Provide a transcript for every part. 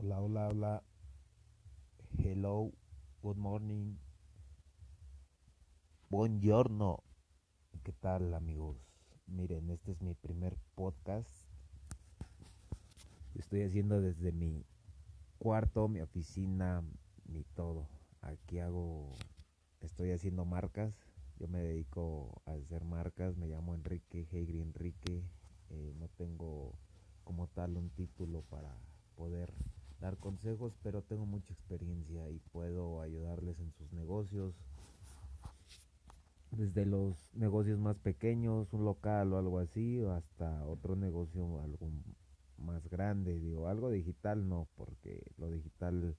Hola, hola, hola. Hello, good morning. Buongiorno. ¿Qué tal, amigos? Miren, este es mi primer podcast. Estoy haciendo desde mi cuarto, mi oficina, mi todo. Aquí hago, estoy haciendo marcas. Yo me dedico a hacer marcas. Me llamo Enrique, Heigri Enrique. Eh, no tengo como tal un título para poder dar consejos, pero tengo mucha experiencia y puedo ayudarles en sus negocios. Desde los negocios más pequeños, un local o algo así, hasta otro negocio algo más grande. Digo, algo digital no, porque lo digital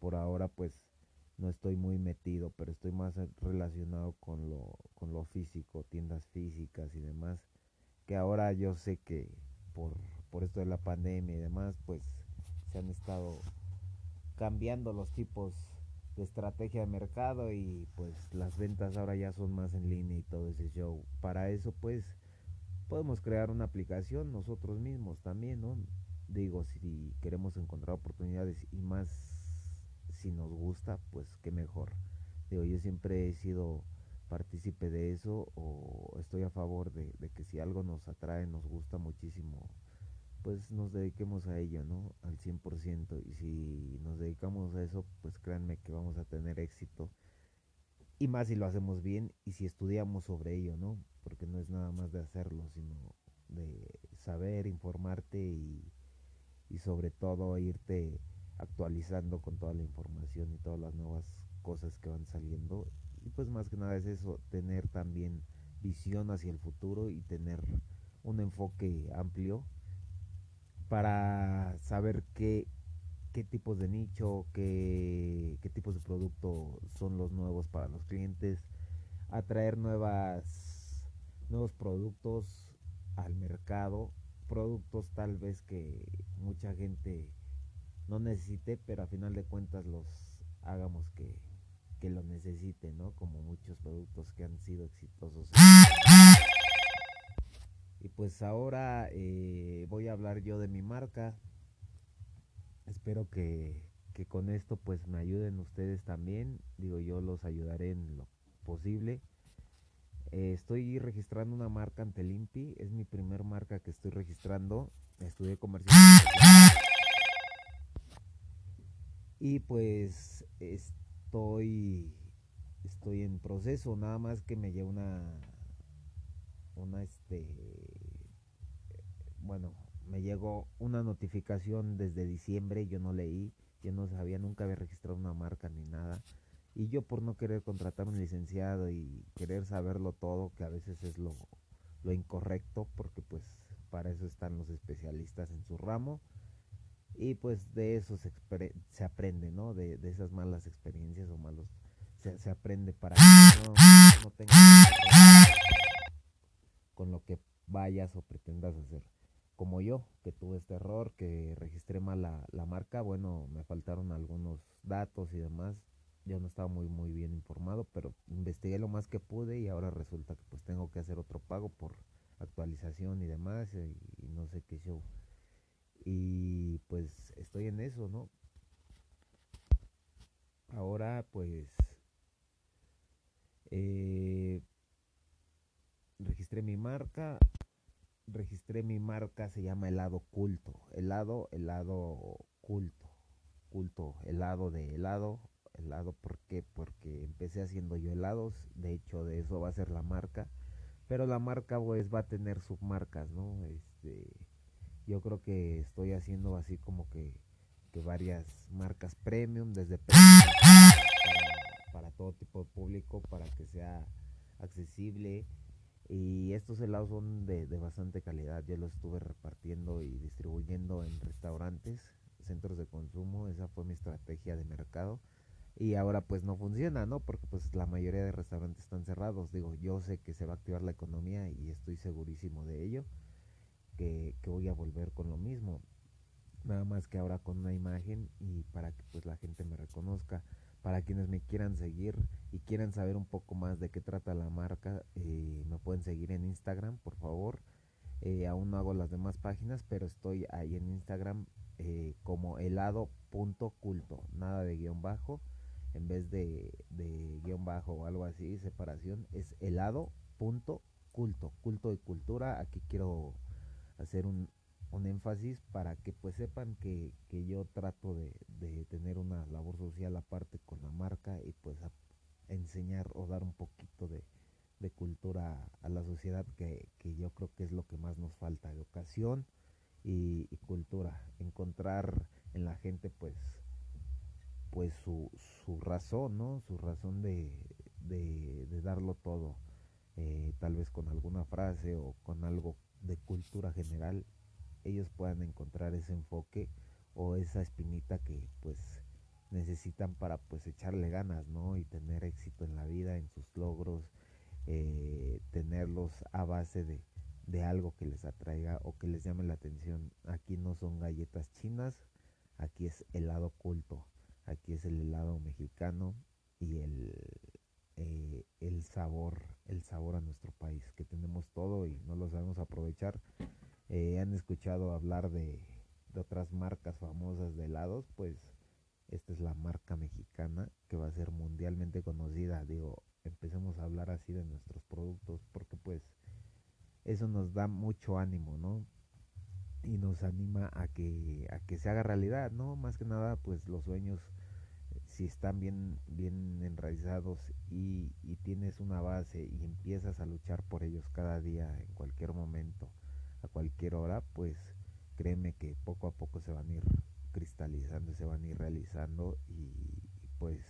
por ahora pues no estoy muy metido, pero estoy más relacionado con lo, con lo físico, tiendas físicas y demás. Que ahora yo sé que por, por esto de la pandemia y demás, pues se han estado cambiando los tipos de estrategia de mercado y pues las ventas ahora ya son más en línea y todo ese show. Para eso pues podemos crear una aplicación nosotros mismos también, ¿no? Digo, si queremos encontrar oportunidades y más si nos gusta, pues qué mejor. Digo, yo siempre he sido partícipe de eso o estoy a favor de, de que si algo nos atrae, nos gusta muchísimo, pues nos dediquemos a ello, ¿no? Al 100%. Y si nos dedicamos a eso, pues créanme que vamos a tener éxito. Y más si lo hacemos bien y si estudiamos sobre ello, ¿no? Porque no es nada más de hacerlo, sino de saber, informarte y, y sobre todo irte actualizando con toda la información y todas las nuevas cosas que van saliendo. Y pues más que nada es eso, tener también visión hacia el futuro y tener un enfoque amplio para saber qué, qué tipos de nicho, qué, qué tipos de producto son los nuevos para los clientes, atraer nuevas, nuevos productos al mercado, productos tal vez que mucha gente no necesite, pero a final de cuentas los hagamos que, que lo necesite, ¿no? Como muchos productos que han sido exitosos. Y pues ahora eh, voy a hablar yo de mi marca. Espero que, que con esto pues me ayuden ustedes también. Digo, yo los ayudaré en lo posible. Eh, estoy registrando una marca ante Limpi. Es mi primer marca que estoy registrando. Estudié comercial. Y pues estoy estoy en proceso, nada más que me lleva una una este bueno, me llegó una notificación desde diciembre, yo no leí, yo no sabía, nunca había registrado una marca ni nada. Y yo por no querer contratar un licenciado y querer saberlo todo, que a veces es lo, lo incorrecto, porque pues para eso están los especialistas en su ramo. Y pues de eso se, aprende, ¿no? De, de, esas malas experiencias o malos... Se, se aprende para que no, no con lo que vayas o pretendas hacer. Como yo, que tuve este error, que registré mal la, la, marca, bueno, me faltaron algunos datos y demás. Yo no estaba muy muy bien informado, pero investigué lo más que pude y ahora resulta que pues tengo que hacer otro pago por actualización y demás y, y no sé qué show. Y pues estoy en eso, ¿no? Ahora pues eh, registré mi marca, registré mi marca, se llama helado culto, helado, helado culto, culto, helado de helado, helado, ¿por qué? Porque empecé haciendo yo helados, de hecho de eso va a ser la marca, pero la marca pues va a tener submarcas, ¿no? Este, yo creo que estoy haciendo así como que, que varias marcas premium, desde para, para todo tipo de público, para que sea accesible, y estos helados son de, de, bastante calidad. Yo los estuve repartiendo y distribuyendo en restaurantes, centros de consumo. Esa fue mi estrategia de mercado. Y ahora pues no funciona, ¿no? Porque pues la mayoría de restaurantes están cerrados. Digo, yo sé que se va a activar la economía y estoy segurísimo de ello. Que, que voy a volver con lo mismo. Nada más que ahora con una imagen y para que pues la gente me reconozca para quienes me quieran seguir y quieran saber un poco más de qué trata la marca, eh, me pueden seguir en Instagram, por favor. Eh, aún no hago las demás páginas, pero estoy ahí en Instagram eh, como helado punto culto, nada de guion bajo, en vez de, de guion bajo o algo así, separación, es helado punto culto, culto y cultura. Aquí quiero hacer un, un énfasis para que pues sepan que, que yo trato de, de, tener una labor social aparte con la marca y pues enseñar o dar un poquito de, de cultura a la sociedad que, que, yo creo que es lo que más nos falta, educación y, y cultura, encontrar en la gente pues pues su, su razón, ¿no? Su razón de, de, de darlo todo, eh, tal vez con alguna frase o con algo de cultura general, ellos puedan encontrar ese enfoque o esa espinita que pues necesitan para pues echarle ganas, ¿no? Y tener éxito en la vida, en sus logros, eh, tenerlos a base de, de algo que les atraiga o que les llame la atención. Aquí no son galletas chinas, aquí es helado culto, aquí es el helado mexicano y el, eh, el sabor, el sabor a nuestro país, que tenemos todo y no lo sabemos aprovechar. Eh, han escuchado hablar de, otras marcas famosas de helados, pues esta es la marca mexicana que va a ser mundialmente conocida. Digo, empecemos a hablar así de nuestros productos porque pues eso nos da mucho ánimo, ¿no? Y nos anima a que, a que se haga realidad, ¿no? Más que nada, pues los sueños, si están bien, bien enraizados y, y tienes una base y empiezas a luchar por ellos cada día, en cualquier momento, a cualquier hora, pues créeme que poco a poco se van a ir cristalizando, se van a ir realizando y, pues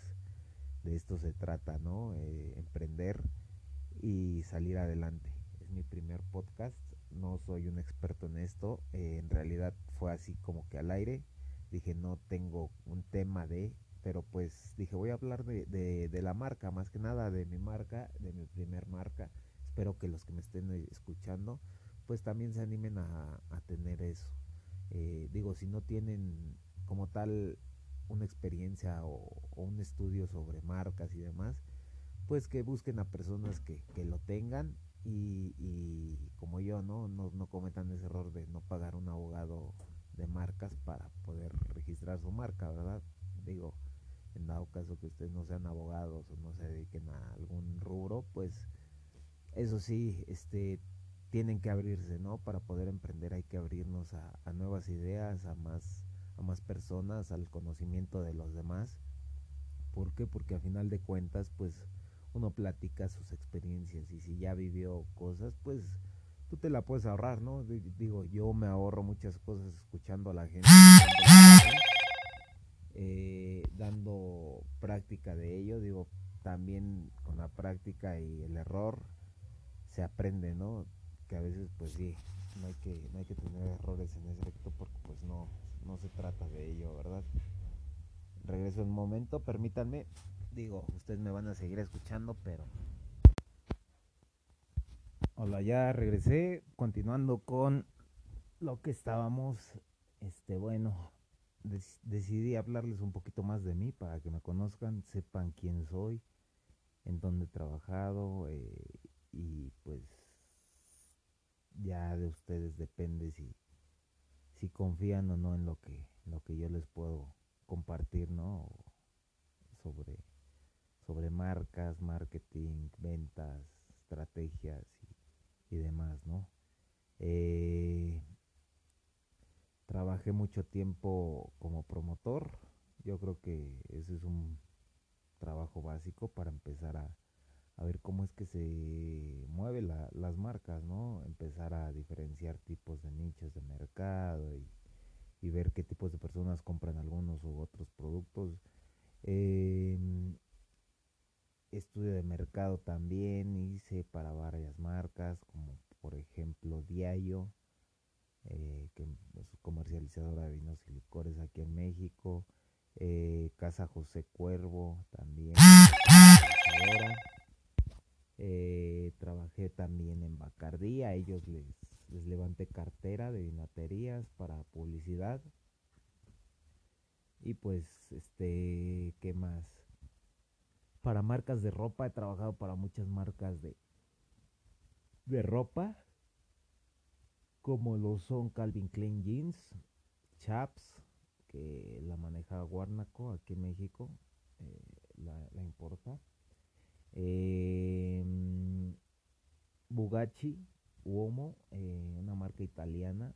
de esto se trata, ¿no? Eh, emprender y salir adelante. Es mi primer podcast, no soy un experto en esto, eh, en realidad fue así como que al aire, dije no tengo un tema de, pero pues dije voy a hablar de, de, de la marca, más que nada de mi marca, de mi primer marca, espero que los que me estén escuchando pues también se animen a, a tener eso. Eh, digo, si no tienen como tal una experiencia o, un estudio sobre marcas y demás, pues que busquen a personas que, que lo tengan y, y, como yo, ¿no? ¿no? No cometan ese error de no pagar un abogado de marcas para poder registrar su marca, ¿verdad? Digo, en dado caso que ustedes no sean abogados o no se dediquen a algún rubro, pues eso sí, este tienen que abrirse, ¿no? Para poder emprender hay que abrirnos a, a nuevas ideas, a más, a más personas, al conocimiento de los demás. ¿Por qué? Porque a final de cuentas, pues uno platica sus experiencias y si ya vivió cosas, pues tú te la puedes ahorrar, ¿no? Digo, yo me ahorro muchas cosas escuchando a la gente, eh, dando práctica de ello, digo, también con la práctica y el error se aprende, ¿no? Que a veces pues sí, no hay que, no hay que tener errores en ese aspecto porque pues no, no se trata de ello, ¿verdad? Regreso un momento, permítanme, digo, ustedes me van a seguir escuchando, pero... Hola, ya regresé, continuando con lo que estábamos, este, bueno, decidí hablarles un poquito más de mí para que me conozcan, sepan quién soy, en dónde he trabajado eh, y pues ya de ustedes depende si, si confían o no en lo que, lo que yo les puedo compartir, ¿no? Sobre, sobre marcas, marketing, ventas, estrategias y, demás, ¿no? Eh, trabajé mucho tiempo como promotor. Yo creo que ese es un trabajo básico para empezar a, a ver cómo es que se mueve la, las marcas, ¿no? Empezar a diferenciar tipos de nichos de mercado y, y ver qué tipos de personas compran algunos u otros productos. Eh, estudio de mercado también hice para varias marcas, como por ejemplo Diayo, eh, que es comercializadora de vinos y licores aquí en México. Eh, Casa José Cuervo también. Eh, trabajé también en Bacardí, a ellos les, les levanté cartera de vinaterías para publicidad. Y pues, este, ¿qué más? Para marcas de ropa, he trabajado para muchas marcas de, de ropa, como lo son Calvin Klein Jeans, Chaps, que la maneja Guarnaco aquí en México, eh, la, importa. Eh, Bugacci Uomo, eh, una marca italiana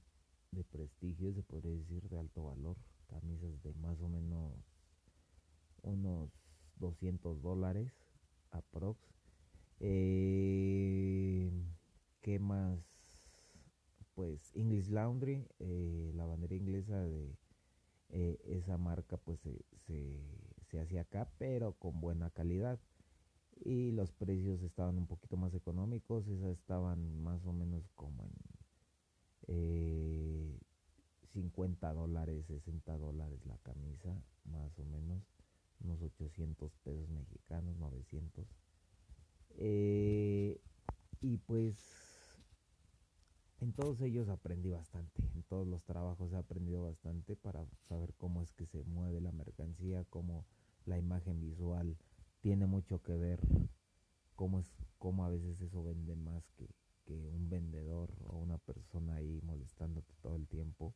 de prestigio, se podría decir, de alto valor. Camisas de más o menos unos 200 dólares aprox. Eh, ¿Qué más? Pues English Laundry, eh, la bandera inglesa de esa marca pues se, se, se hacía acá, pero con buena calidad. Y los precios estaban un poquito más económicos, esas estaban más o menos como en eh, 50 dólares, 60 dólares la camisa, más o menos, unos 800 pesos mexicanos, 900. Eh, y pues en todos ellos aprendí bastante, en todos los trabajos he aprendido bastante para saber cómo es que se mueve la mercancía, cómo la imagen visual tiene mucho que ver, cómo, es, cómo a veces eso vende más que, que un vendedor o una persona ahí molestándote todo el tiempo.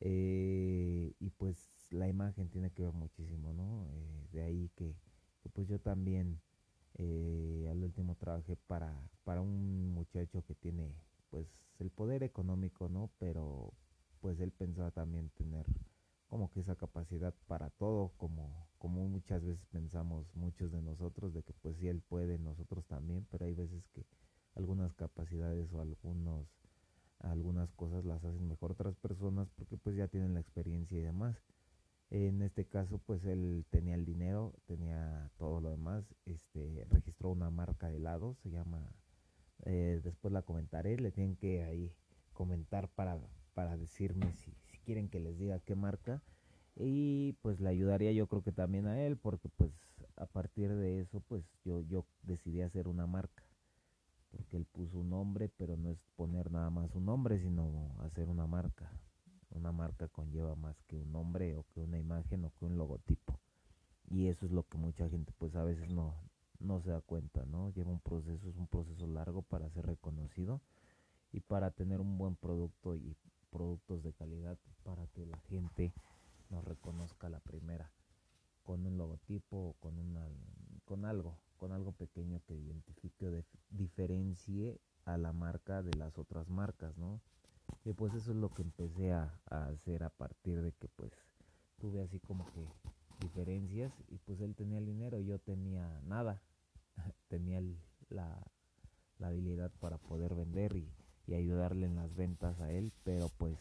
Eh, y pues la imagen tiene que ver muchísimo, ¿no? Eh, de ahí que, pues yo también eh, al último trabajé para, para un muchacho que tiene pues el poder económico, ¿no? Pero pues él pensaba también tener como que esa capacidad para todo, como, como muchas veces pensamos muchos de nosotros, de que pues si él puede, nosotros también, pero hay veces que algunas capacidades o algunos algunas cosas las hacen mejor otras personas porque pues ya tienen la experiencia y demás. En este caso, pues él tenía el dinero, tenía todo lo demás, este, registró una marca de helados, se llama, eh, después la comentaré, le tienen que ahí comentar para, para decirme si, si quieren que les diga qué marca y pues le ayudaría yo creo que también a él porque pues a partir de eso pues yo, yo decidí hacer una marca porque él puso un nombre pero no es poner nada más un nombre sino hacer una marca una marca conlleva más que un nombre o que una imagen o que un logotipo. Y eso es lo que mucha gente pues a veces no, no se da cuenta, ¿no? Lleva un proceso, es un proceso largo para ser reconocido y para tener un buen producto y productos de calidad para que la gente nos reconozca la primera con un logotipo o con una con algo, con algo pequeño que identifique o diferencie a la marca de las otras marcas, ¿no? Y pues eso es lo que empecé a, hacer a partir de que pues tuve así como que diferencias y pues él tenía el dinero, yo tenía nada, tenía la, habilidad para poder vender y, ayudarle en las ventas a él, pero pues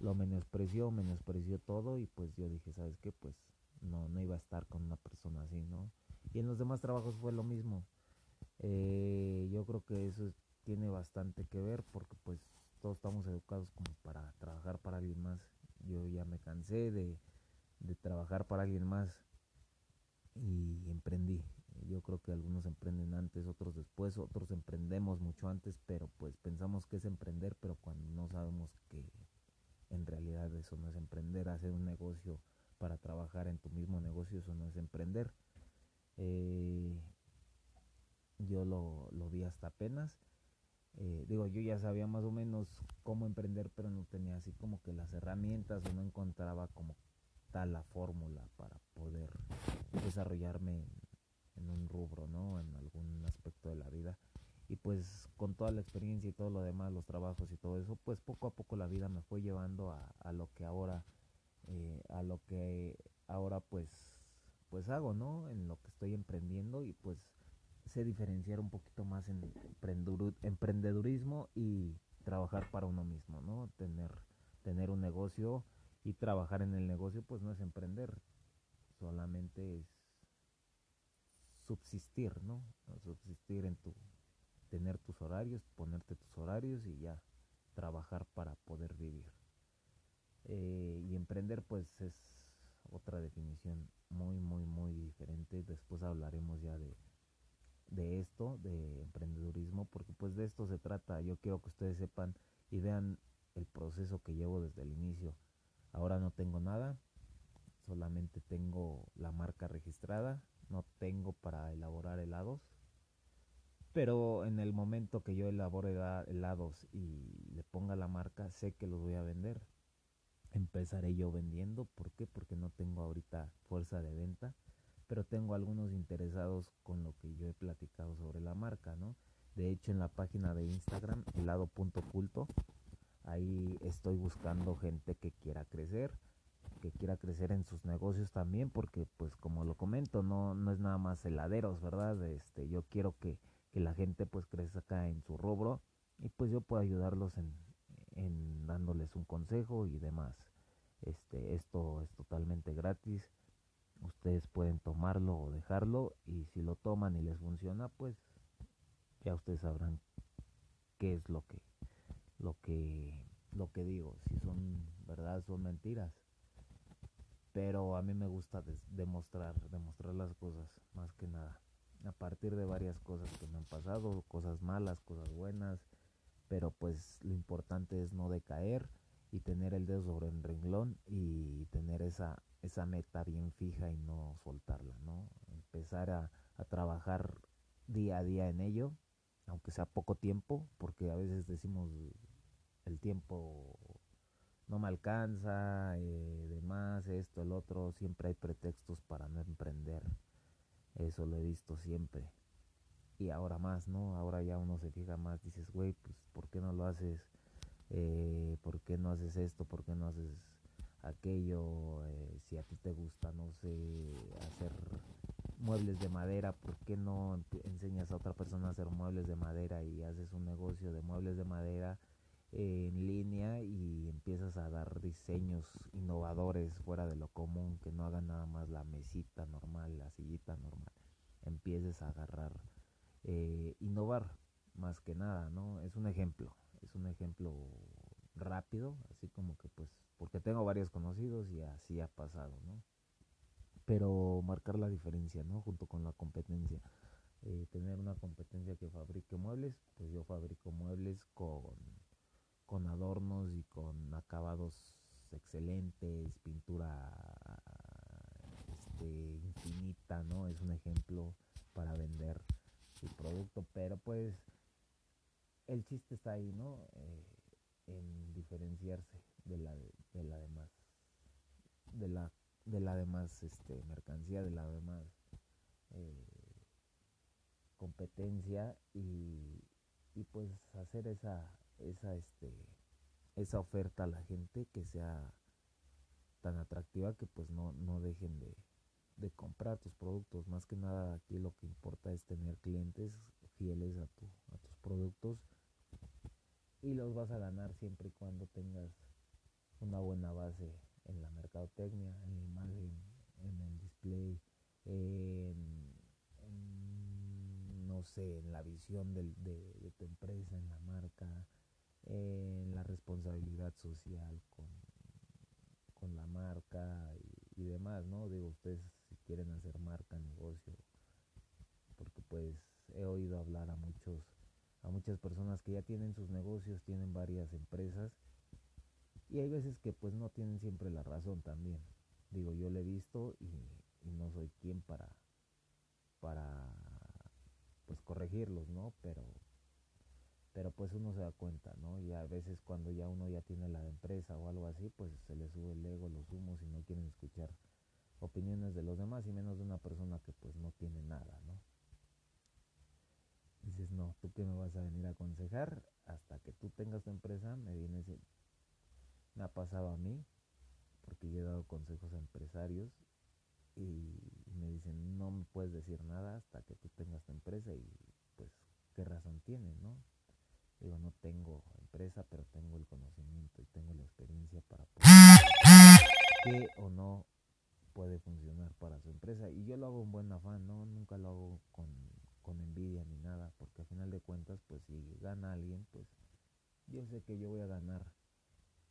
lo menospreció, menospreció todo y pues yo dije, ¿sabes qué? Pues no, no iba a estar con una persona así, ¿no? Y en los demás trabajos fue lo mismo. Eh, yo creo que eso tiene bastante que ver porque pues todos estamos educados como para trabajar para alguien más. Yo ya me cansé de, trabajar para alguien más y emprendí. Yo creo que algunos emprenden antes, otros después, otros emprendemos mucho antes, pero pues pensamos que es emprender, pero cuando no sabemos que en realidad eso no es emprender, hacer un negocio para trabajar en tu mismo negocio, eso no es emprender. Eh, yo lo, lo vi hasta apenas eh, digo, yo ya sabía más o menos cómo emprender, pero no tenía así como que las herramientas o no encontraba como tal la fórmula para poder desarrollarme en, un rubro, ¿no? En algún aspecto de la vida. Y pues con toda la experiencia y todo lo demás, los trabajos y todo eso, pues poco a poco la vida me fue llevando a, a lo que ahora, eh, a lo que ahora pues, pues hago, ¿no? En lo que estoy emprendiendo y pues sé diferenciar un poquito más en emprendedurismo y trabajar para uno mismo, ¿no? Tener, tener un negocio y trabajar en el negocio, pues no es emprender, solamente es subsistir, ¿no? Subsistir en tu, tener tus horarios, ponerte tus horarios y ya trabajar para poder vivir. Eh, y emprender, pues es otra definición muy, muy, muy diferente. Después hablaremos ya de, de esto, de emprendedurismo, porque pues de esto se trata. Yo quiero que ustedes sepan y vean el proceso que llevo desde el inicio. Ahora no tengo nada, solamente tengo la marca registrada, no tengo para elaborar helados, pero en el momento que yo elabore helados y le ponga la marca, sé que los voy a vender. empezaré yo vendiendo. ¿Por qué? Porque no tengo ahorita fuerza de venta, pero tengo algunos interesados con lo que yo he platicado sobre la marca, ¿no? De hecho, en la página de Instagram, helado punto oculto, ahí estoy buscando gente que quiera crecer, que quiera crecer en sus negocios también, porque pues como lo comento, no, no es nada más heladeros, ¿verdad? Este, yo quiero que, que la gente pues crezca en su rubro y pues yo puedo ayudarlos en, en dándoles un consejo y demás. Este, esto es totalmente gratis. Ustedes pueden tomarlo o dejarlo y si lo toman y les funciona, pues ya ustedes sabrán qué es lo que lo que lo que digo, si son verdad son mentiras. Pero a mí me gusta demostrar, demostrar las cosas más que nada. A partir de varias cosas que me han pasado, cosas malas, cosas buenas, pero pues lo importante es no decaer y tener el dedo sobre el renglón y tener esa, esa meta bien fija y no soltarla, ¿no? Empezar a, a trabajar día a día en ello, aunque sea poco tiempo, porque a veces decimos el tiempo no me alcanza, eh, demás, esto, el otro, siempre hay pretextos para no emprender. Eso lo he visto siempre y ahora más, ¿no? Ahora ya uno se fija más, dices, güey, pues ¿por qué no lo haces? Eh, ¿Por qué no haces esto? ¿Por qué no haces aquello? Eh, si a ti te gusta, no sé, hacer muebles de madera, ¿por qué no enseñas a otra persona a hacer muebles de madera y haces un negocio de muebles de madera en línea y empiezas a dar diseños innovadores fuera de lo común, que no hagan nada más la mesita normal, la sillita normal, empieces a agarrar eh, innovar más que nada, ¿no? Es un ejemplo, es un ejemplo rápido, así como que pues, porque tengo varios conocidos y así ha pasado, ¿no? Pero marcar la diferencia, ¿no? Junto con la competencia. Eh, tener una competencia que fabrique muebles, pues yo fabrico muebles con, con adornos y con acabados excelentes, pintura este, infinita, ¿no? Es un ejemplo para vender el producto, pero pues el chiste está ahí, ¿no? Eh, en diferenciarse de la, de la demás, de la, de la demás este, mercancía, de la demás eh, competencia y, y pues hacer esa, esa, este, esa oferta a la gente que sea tan atractiva que pues no, no dejen de, de comprar tus productos. Más que nada aquí lo que importa es tener clientes fieles a, tu, a tus productos y los vas a ganar siempre y cuando tengas una buena base en la mercadotecnia, en la imagen, en el display, en, no sé, en la visión de, de, tu empresa, en la marca, en la responsabilidad social con, con la marca y, demás, ¿no? Digo, ustedes quieren hacer marca, negocio, porque pues he oído hablar a muchos a muchas personas que ya tienen sus negocios, tienen varias empresas y hay veces que pues no tienen siempre la razón también. Digo, yo lo he visto y, y no soy quien para para pues corregirlos, ¿no? Pero pero pues uno se da cuenta, ¿no? Y a veces cuando ya uno ya tiene la empresa o algo así, pues se le sube el ego, los humos y no quieren escuchar opiniones de los demás y menos de una persona que pues no tiene nada, ¿no? Dices, no, tú qué me vas a venir a aconsejar hasta que tú tengas tu empresa, me vienes, me ha pasado a mí, porque yo he dado consejos a empresarios y me dicen, no me puedes decir nada hasta que tú tengas tu empresa y pues, ¿qué razón tienes, no? Digo, no tengo empresa, pero tengo el conocimiento y tengo la experiencia para poder que o no puede funcionar para su empresa. Y yo lo hago en buen afán, ¿no? Nunca lo hago con, con envidia ni nada, porque al final de cuentas, pues si gana alguien, pues yo sé que yo voy a ganar,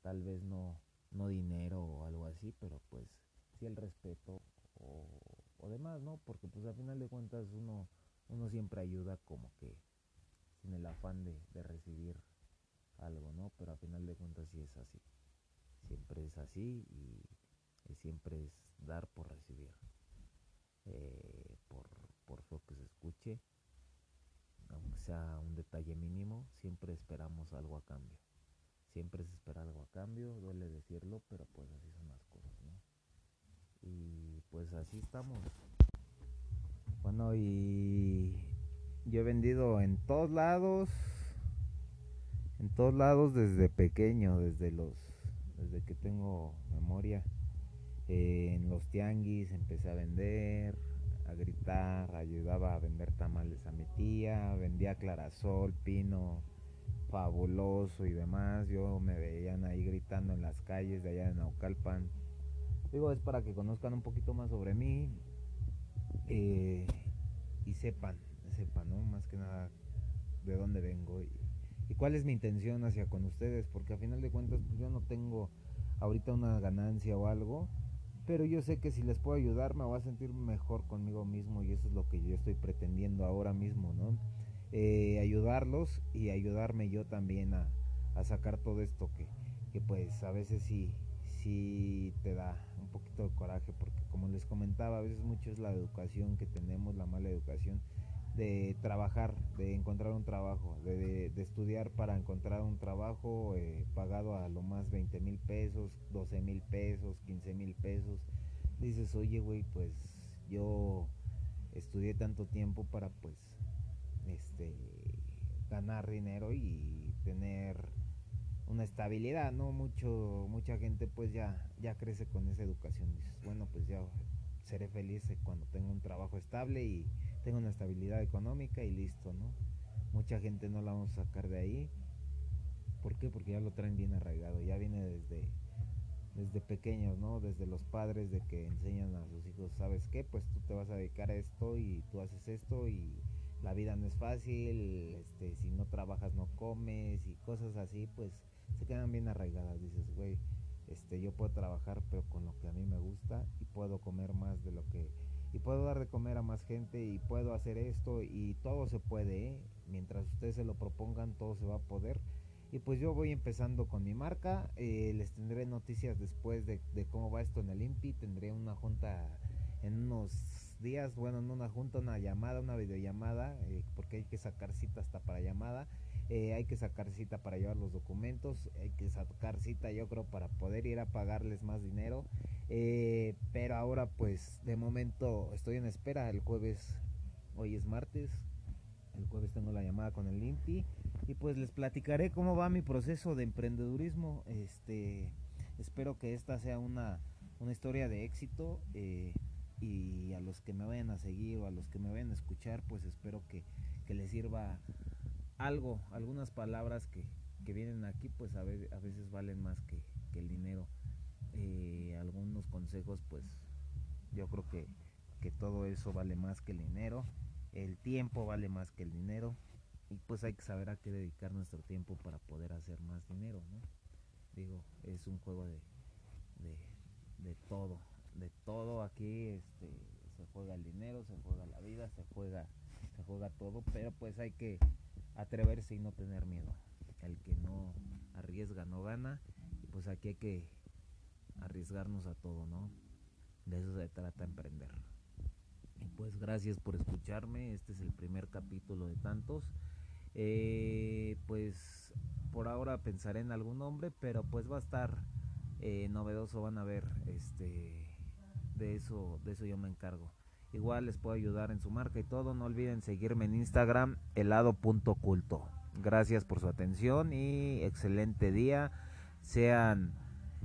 tal vez no, no dinero o algo así, pero pues sí el respeto o, o demás, ¿no? Porque pues al final de cuentas uno, uno siempre ayuda como que sin el afán de, recibir algo, ¿no? Pero al final de cuentas sí es así. Siempre es así y siempre es dar por recibir, eh, por, por lo que se escuche, aunque sea un detalle mínimo, siempre esperamos algo a cambio. siempre se espera algo a cambio, duele decirlo, pero pues así son las cosas, ¿no? Y pues así estamos. Bueno, y yo he vendido en todos lados, en todos lados desde pequeño, desde los, desde que tengo memoria. en los tianguis empecé a vender, a gritar, ayudaba a vender tamales a mi tía, vendía clarasol, pino, fabuloso y demás. Yo me veían ahí gritando en las calles de allá de Naucalpan. Digo, es para que conozcan un poquito más sobre mí eh, y sepan, sepan, ¿no? Más que nada de dónde vengo y, y, cuál es mi intención hacia con ustedes, porque a final de cuentas pues yo no tengo ahorita una ganancia o algo, pero yo sé que si les puedo ayudar me voy a sentir mejor conmigo mismo y eso es lo que yo estoy pretendiendo ahora mismo, ¿no? Eh, ayudarlos y ayudarme yo también a, sacar todo esto que, que, pues a veces sí, sí te da un poquito de coraje porque como les comentaba, a veces mucho es la educación que tenemos, la mala educación de trabajar, de encontrar un trabajo, de, de, estudiar para encontrar un trabajo eh, pagado a lo más 20 mil pesos, 12 mil pesos, 15 mil pesos. Dices, oye, güey, pues yo estudié tanto tiempo para pues este ganar dinero y tener una estabilidad, ¿no? Mucho, mucha gente pues ya, ya crece con esa educación. Dices, bueno, pues ya seré feliz cuando tenga un trabajo estable y tenga una estabilidad económica y listo, ¿no? Mucha gente no la vamos a sacar de ahí. ¿Por qué? Porque ya lo traen bien arraigado, ya viene desde, desde pequeños, ¿no? Desde los padres de que enseñan a sus hijos, ¿sabes qué? Pues tú te vas a dedicar a esto y tú haces esto y la vida no es fácil, este, si no trabajas no comes y cosas así, pues se quedan bien arraigadas. Dices, güey, este, yo puedo trabajar pero con lo que a mí me gusta y puedo comer más de lo que y puedo dar de comer a más gente y puedo hacer esto y todo se puede, ¿eh? mientras ustedes se lo propongan todo se va a poder. Y pues yo voy empezando con mi marca, eh, les tendré noticias después de, cómo va esto en el INPI, tendré una junta en unos días, bueno, en una junta, una llamada, una videollamada, eh, porque hay que sacar cita hasta para llamada, eh, hay que sacar cita para llevar los documentos, hay que sacar cita yo creo para poder ir a pagarles más dinero, eh, pero ahora pues de momento estoy en espera, el jueves, hoy es martes, el jueves tengo la llamada con el limpi y pues les platicaré cómo va mi proceso de emprendedurismo, este, espero que esta sea una, una historia de éxito, y a los que me vayan a seguir o a los que me vayan a escuchar, pues espero que, les sirva algo, algunas palabras que, vienen aquí, pues a, veces, a veces valen más que, el dinero. Eh, algunos consejos, pues yo creo que, que todo eso vale más que el dinero, el tiempo vale más que el dinero y pues hay que saber a qué dedicar nuestro tiempo para poder hacer más dinero, ¿no? Digo, es un juego de, de, de todo, de todo aquí, este, se juega el dinero, se juega la vida, se juega, se juega todo, pero pues hay que atreverse y no tener miedo. El que no arriesga no gana, y pues aquí hay que arriesgarnos a todo, ¿no? De eso se trata emprender. Y pues gracias por escucharme, este es el primer capítulo de tantos. Eh, pues por ahora pensaré en algún nombre, pero pues va a estar eh, novedoso, van a ver, este de eso, de eso yo me encargo. Igual les puedo ayudar en su marca y todo. No olviden seguirme en Instagram, helado.culto. Gracias por su atención y excelente día. Sean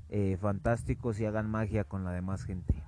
eh, fantásticos y hagan magia con la demás gente.